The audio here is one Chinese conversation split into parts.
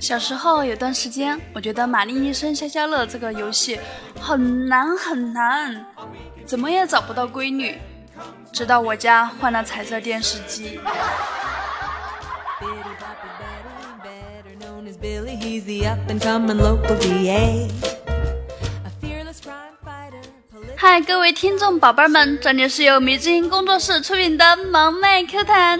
小时候有段时间，我觉得《玛丽医生消消乐》这个游戏很难很难，怎么也找不到规律。直到我家换了彩色电视机。嗨，各位听众宝贝们，这里是由迷之音工作室出品的萌妹 Q 弹。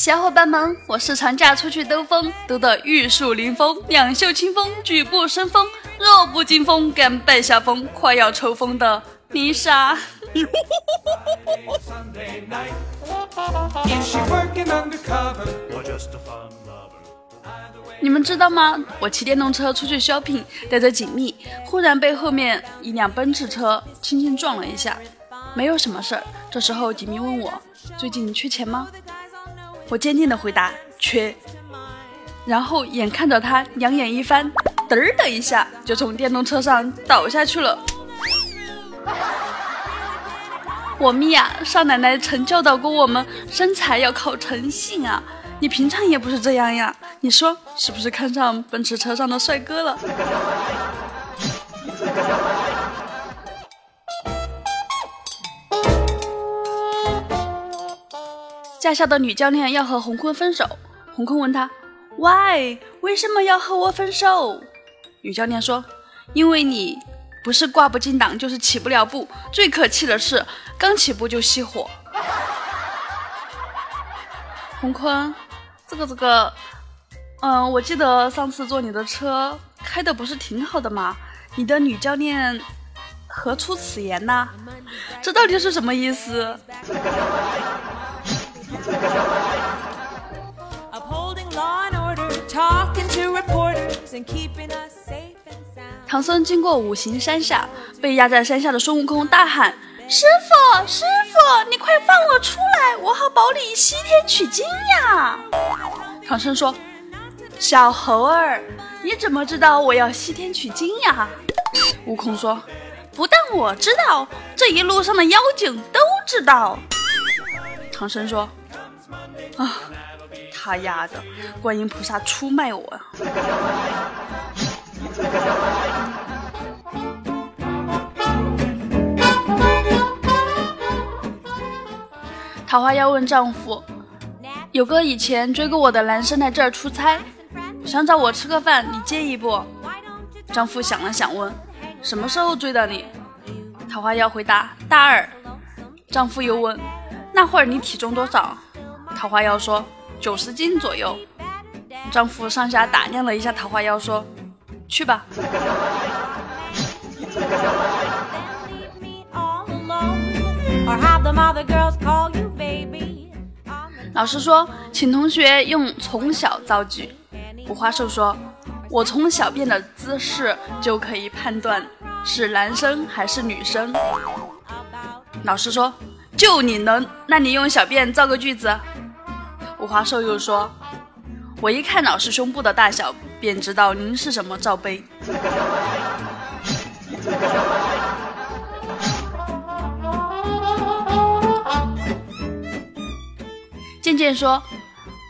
小伙伴们，我是长假出去兜风，兜得玉树临风，两袖清风，举步生风，弱不禁风，甘拜下风，快要抽风的米莎。你们知道吗？我骑电动车出去 shopping，带着锦觅，忽然被后面一辆奔驰车轻轻撞了一下，没有什么事儿。这时候锦觅问我：“最近缺钱吗？”我坚定的回答缺，然后眼看着他两眼一翻，嘚儿的一下就从电动车上倒下去了。我咪呀，少奶奶曾教导过我们，身材要靠诚信啊！你平常也不是这样呀，你说是不是看上奔驰车上的帅哥了？驾校的女教练要和洪坤分手，洪坤问他：“Why？为什么要和我分手？”女教练说：“因为你不是挂不进档，就是起不了步。最可气的是，刚起步就熄火。”洪坤，这个这个，嗯，我记得上次坐你的车开的不是挺好的吗？你的女教练何出此言呢？这到底是什么意思？唐僧经过五行山下，被压在山下的孙悟空大喊：“师傅，师傅，你快放我出来，我好保你西天取经呀！”唐僧说：“小猴儿，你怎么知道我要西天取经呀？”悟空说：“不但我知道，这一路上的妖精都知道。”唐僧说。啊，他丫的，观音菩萨出卖我！桃花妖问丈夫：“有个以前追过我的男生来这儿出差，想找我吃个饭，你介意不？”丈夫想了想问：“什么时候追的你？”桃花妖回答：“大二。”丈夫又问：“那会儿你体重多少？”桃花妖说：“九十斤左右。”丈夫上下打量了一下桃花妖，说：“去吧。”老师说：“请同学用从小造句。”五花兽说：“我从小便的姿势就可以判断是男生还是女生。”老师说：“就你能，那你用小便造个句子。”五花兽又说：“我一看老师胸部的大小，便知道您是什么罩杯。”渐渐说：“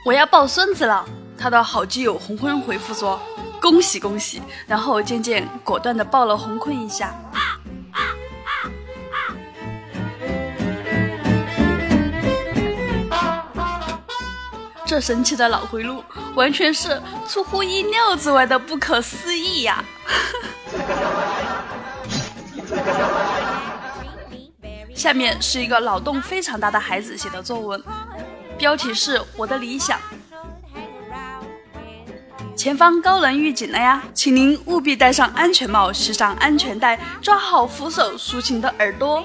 我要抱孙子了。”他的好基友洪坤回复说：“恭喜恭喜！”然后渐渐果断的抱了洪坤一下。这神奇的脑回路，完全是出乎意料之外的不可思议呀！下面是一个脑洞非常大的孩子写的作文，标题是我的理想。前方高能预警了呀，请您务必戴上安全帽，系上安全带，抓好扶手，竖起你的耳朵。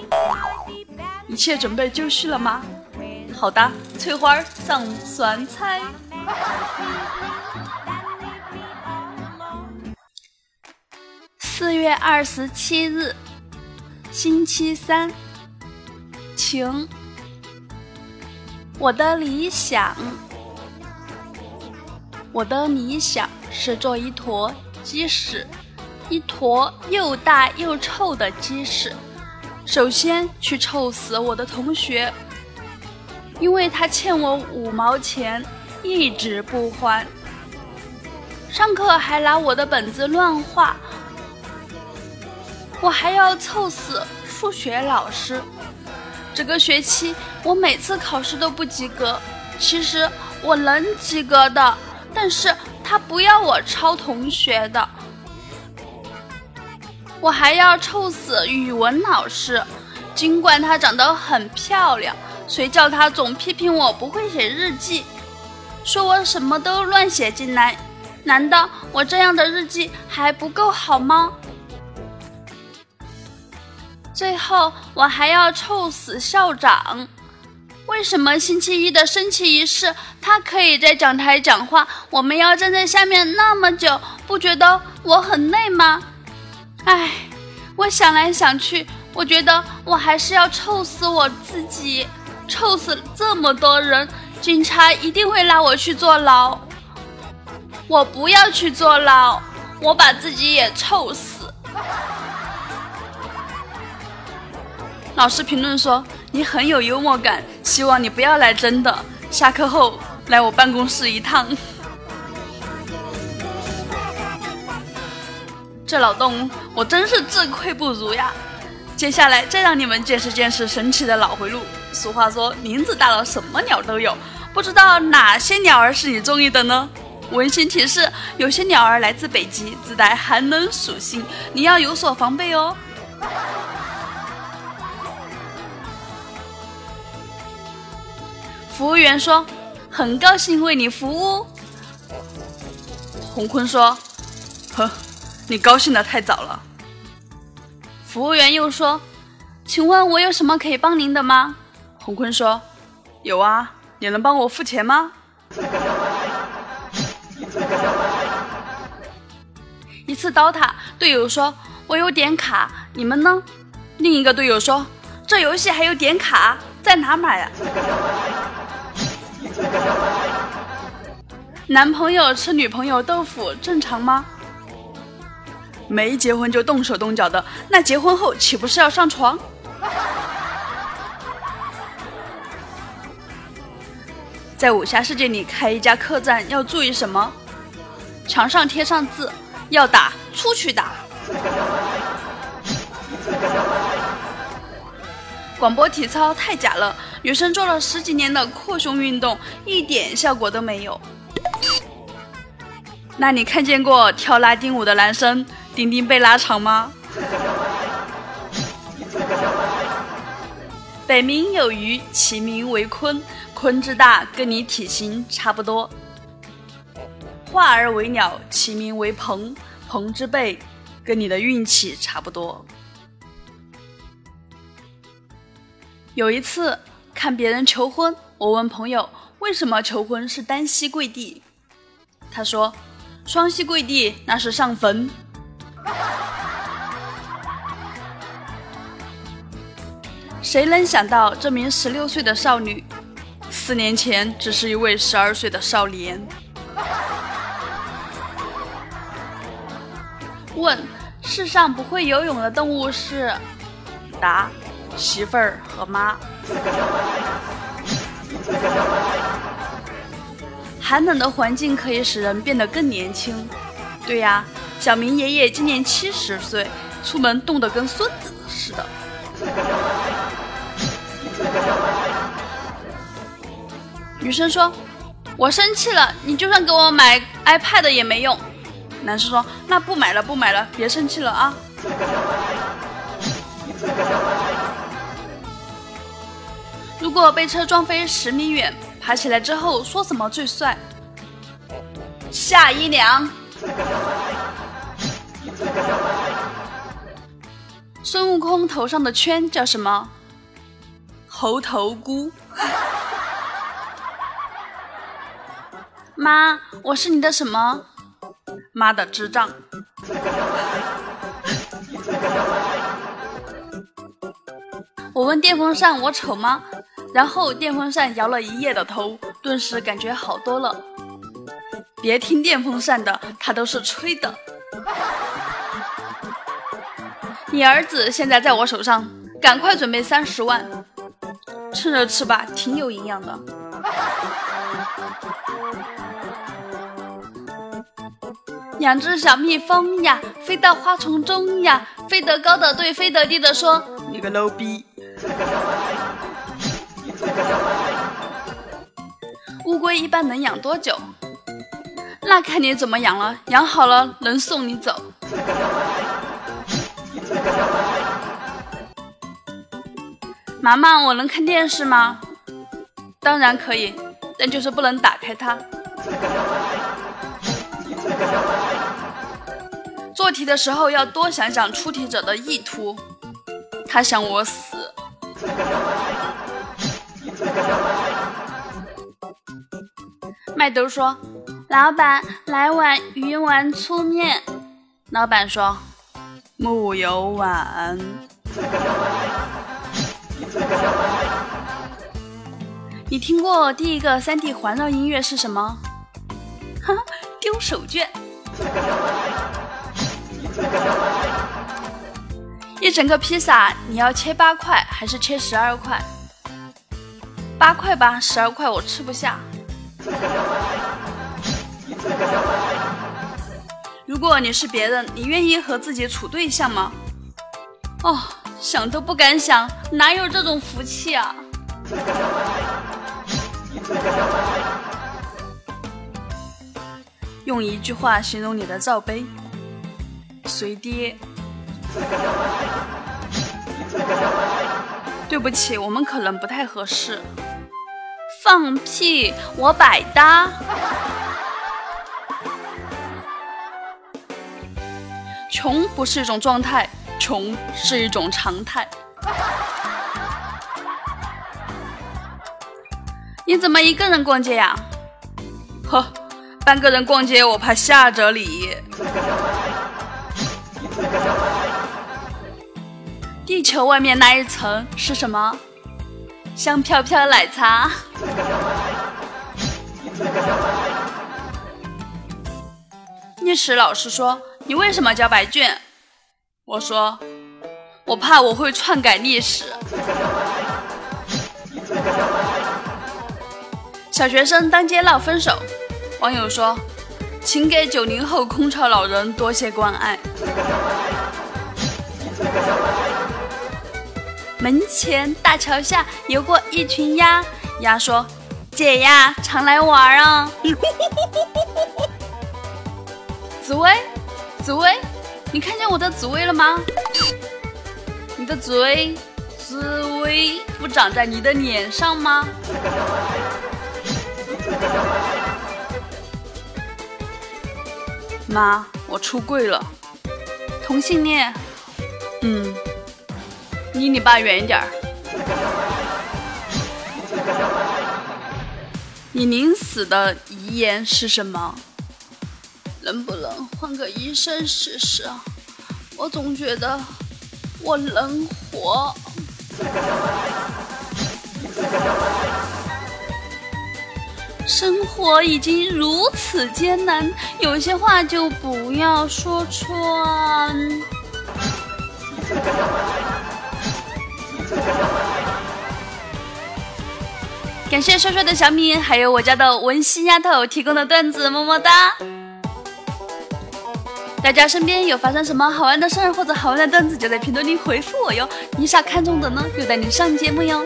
一切准备就绪了吗？好的，翠花上酸菜。四月二十七日，星期三，晴。我的理想，我的理想是做一坨鸡屎，一坨又大又臭的鸡屎。首先去臭死我的同学。因为他欠我五毛钱，一直不还。上课还拿我的本子乱画，我还要凑死数学老师。这个学期我每次考试都不及格，其实我能及格的，但是他不要我抄同学的。我还要臭死语文老师，尽管她长得很漂亮，谁叫他总批评我不会写日记，说我什么都乱写进来。难道我这样的日记还不够好吗？最后我还要臭死校长！为什么星期一的升旗仪式他可以在讲台讲话，我们要站在下面那么久，不觉得我很累吗？唉，我想来想去，我觉得我还是要臭死我自己，臭死这么多人，警察一定会拉我去坐牢。我不要去坐牢，我把自己也臭死。老师评论说你很有幽默感，希望你不要来真的。下课后来我办公室一趟。这脑洞我真是自愧不如呀！接下来再让你们见识见识神奇的脑回路。俗话说林子大了什么鸟都有，不知道哪些鸟儿是你中意的呢？温馨提示：有些鸟儿来自北极，自带寒冷属性，你要有所防备哦。服务员说：“很高兴为你服务。”洪坤说：“呵，你高兴的太早了。”服务员又说：“请问我有什么可以帮您的吗？”洪坤说：“有啊，你能帮我付钱吗？”一次刀塔，队友说：“我有点卡，你们呢？”另一个队友说：“这游戏还有点卡，在哪买啊？”男朋友吃女朋友豆腐正常吗？没结婚就动手动脚的，那结婚后岂不是要上床？在武侠世界里开一家客栈要注意什么？墙上贴上字。要打出去打！广播体操太假了，女生做了十几年的扩胸运动，一点效果都没有。那你看见过跳拉丁舞的男生丁丁被拉长吗？北冥有鱼，其名为鲲，鲲之大，跟你体型差不多。化而为鸟，其名为鹏。鹏之背，跟你的运气差不多。有一次看别人求婚，我问朋友为什么求婚是单膝跪地，他说双膝跪地那是上坟。谁能想到这名十六岁的少女，四年前只是一位十二岁的少年？问：世上不会游泳的动物是？答：媳妇儿和妈。寒冷的环境可以使人变得更年轻。对呀，小明爷爷今年七十岁，出门冻得跟孙子似的。女生说：“我生气了，你就算给我买 iPad 也没用。”男生说：“那不买了，不买了，别生气了啊！”如果被车撞飞十米远，爬起来之后说什么最帅？夏一秒。孙悟空头上的圈叫什么？猴头菇。妈，我是你的什么？妈的智障！我问电风扇我丑吗？然后电风扇摇了一夜的头，顿时感觉好多了。别听电风扇的，它都是吹的。你儿子现在在我手上，赶快准备三十万。趁热吃吧，挺有营养的。两只小蜜蜂呀，飞到花丛中呀，飞得高的对飞得低的说：“你个 low 逼。”乌龟一般能养多久？那看你怎么养了，养好了能送你走。妈妈，我能看电视吗？当然可以，但就是不能打开它。做题的时候要多想想出题者的意图，他想我死。麦兜说：“老板，来碗鱼丸粗面。”老板说：“木有碗。”你听过第一个 3D 环绕音乐是什么？哈，丢手绢。一整个披萨你要切八块还是切十二块？八块吧，十二块我吃不下。如果你是别人，你愿意和自己处对象吗？哦，想都不敢想，哪有这种福气啊！用一句话形容你的罩杯：随爹。对不起，我们可能不太合适。放屁，我百搭。穷不是一种状态，穷是一种常态。你怎么一个人逛街呀？呵，半个人逛街我怕吓着你。地球外面那一层是什么？香飘飘奶茶。历史老师说：“你为什么交白卷？”我说：“我怕我会篡改历史。”小学生当街闹分手，网友说：“请给九零后空巢老人多些关爱。”门前大桥下游过一群鸭，鸭说：“姐呀，常来玩啊。”紫薇，紫薇，你看见我的紫薇了吗？你的紫薇，紫薇不长在你的脸上吗？妈，我出柜了，同性恋。嗯。离你爸远一点儿。你临死的遗言是什么？能不能换个医生试试？我总觉得我能活。生活已经如此艰难，有些话就不要说穿。感谢帅帅的小米，还有我家的文心丫头提供的段子，么么哒！大家身边有发生什么好玩的事儿或者好玩的段子，就在评论里回复我哟。你啥看中的呢？又带你上节目哟。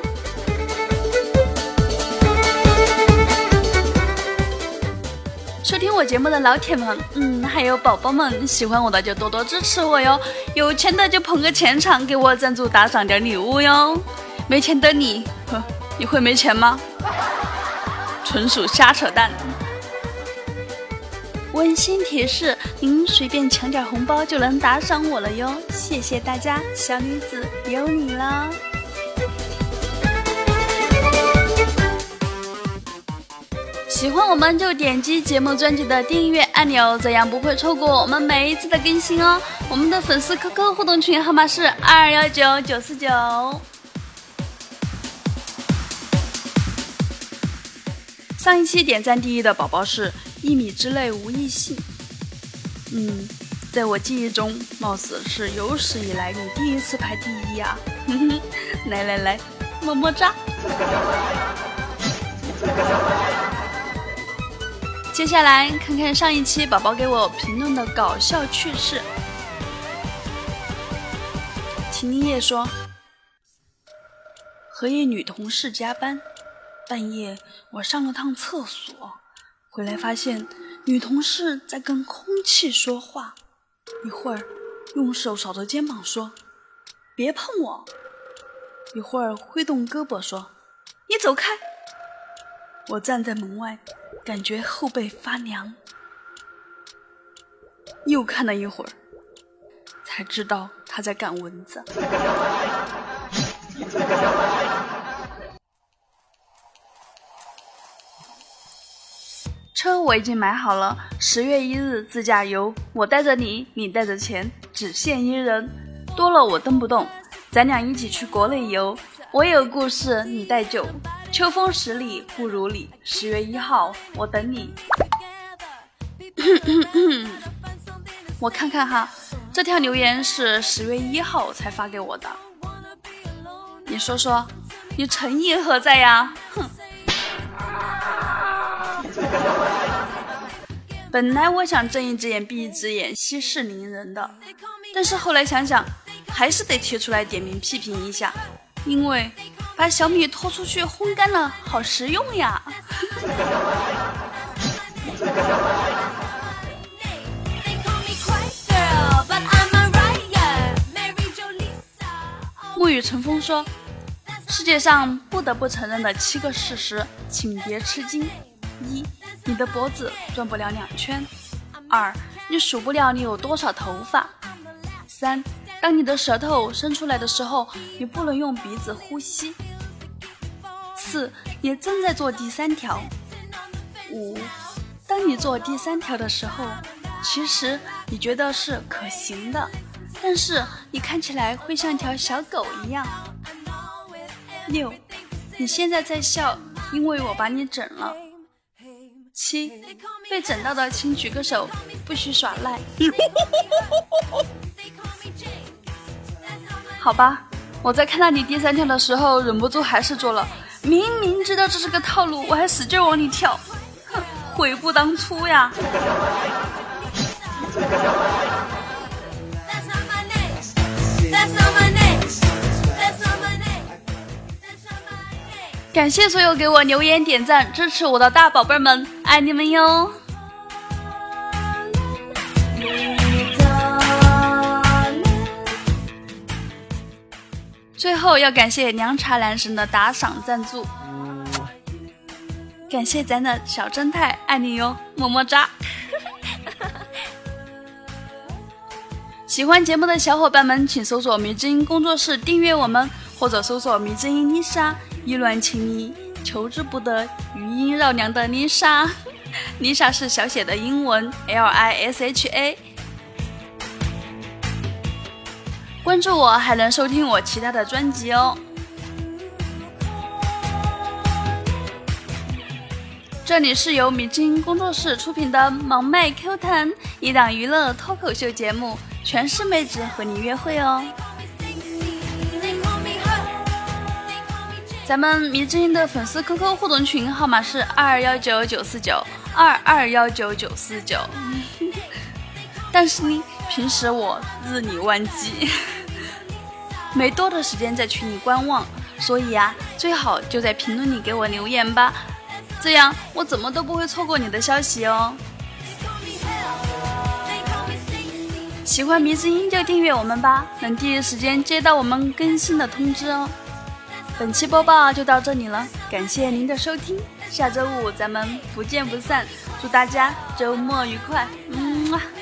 收听我节目的老铁们，嗯，还有宝宝们，喜欢我的就多多支持我哟。有钱的就捧个钱场，给我赞助打赏点礼物哟。没钱的你，呵，你会没钱吗？纯属瞎扯淡。温馨提示：您随便抢点红包就能打赏我了哟，谢谢大家，小女子有你了。喜欢我们就点击节目专辑的订阅按钮，这样不会错过我们每一次的更新哦。我们的粉丝 QQ 互动群号码是二幺九九四九。上一期点赞第一的宝宝是一米之内无异性，嗯，在我记忆中，貌似是有史以来你第一次排第一啊！来 来来，么么哒。接下来看看上一期宝宝给我评论的搞笑趣事。秦妮叶说：“和一女同事加班，半夜我上了趟厕所，回来发现女同事在跟空气说话，一会儿用手扫着肩膀说：‘别碰我’，一会儿挥动胳膊说：‘你走开’。我站在门外。”感觉后背发凉，又看了一会儿，才知道他在赶蚊子。我已经买好了，十月一日自驾游，我带着你，你带着钱，只限一人，多了我蹬不动，咱俩一起去国内游。我有故事，你带酒。秋风十里不如你，十月一号我等你。我看看哈，这条留言是十月一号才发给我的。你说说，你诚意何在呀？哼！本来我想睁一只眼闭一只眼，息事宁人的，但是后来想想，还是得贴出来点名批评一下，因为。把小米拖出去烘干了，好实用呀！沐雨成风说：“世界上不得不承认的七个事实，请别吃惊：一，你的脖子转不了两圈；二，你数不了你有多少头发；三。”当你的舌头伸出来的时候，你不能用鼻子呼吸。四，你正在做第三条。五，当你做第三条的时候，其实你觉得是可行的，但是你看起来会像条小狗一样。六，你现在在笑，因为我把你整了。七，被整到的请举个手，不许耍赖。好吧，我在看到你第三跳的时候，忍不住还是做了。明明知道这是个套路，我还使劲往里跳，哼，悔不当初呀！感谢所有给我留言、点赞、支持我的大宝贝们，爱你们哟！最后要感谢凉茶男神的打赏赞助，感谢咱的小正太，爱你哟，么么哒！喜欢节目的小伙伴们，请搜索“迷之音工作室”订阅我们，或者搜索“迷之音丽莎”，意乱情迷，求之不得，余音绕梁的丽莎，丽莎是小写的英文 L I S H A。关注我，还能收听我其他的专辑哦。这里是由米津工作室出品的《萌妹 Q 弹》，一档娱乐脱口秀节目，全是妹子和你约会哦。咱们迷之音的粉丝 QQ 互动群号码是二二幺九九四九二二幺九九四九，但是呢，平时我日理万机。没多的时间在群里观望，所以啊，最好就在评论里给我留言吧，这样我怎么都不会错过你的消息哦。喜欢迷之音就订阅我们吧，能第一时间接到我们更新的通知哦。本期播报就到这里了，感谢您的收听，下周五咱们不见不散，祝大家周末愉快，嗯。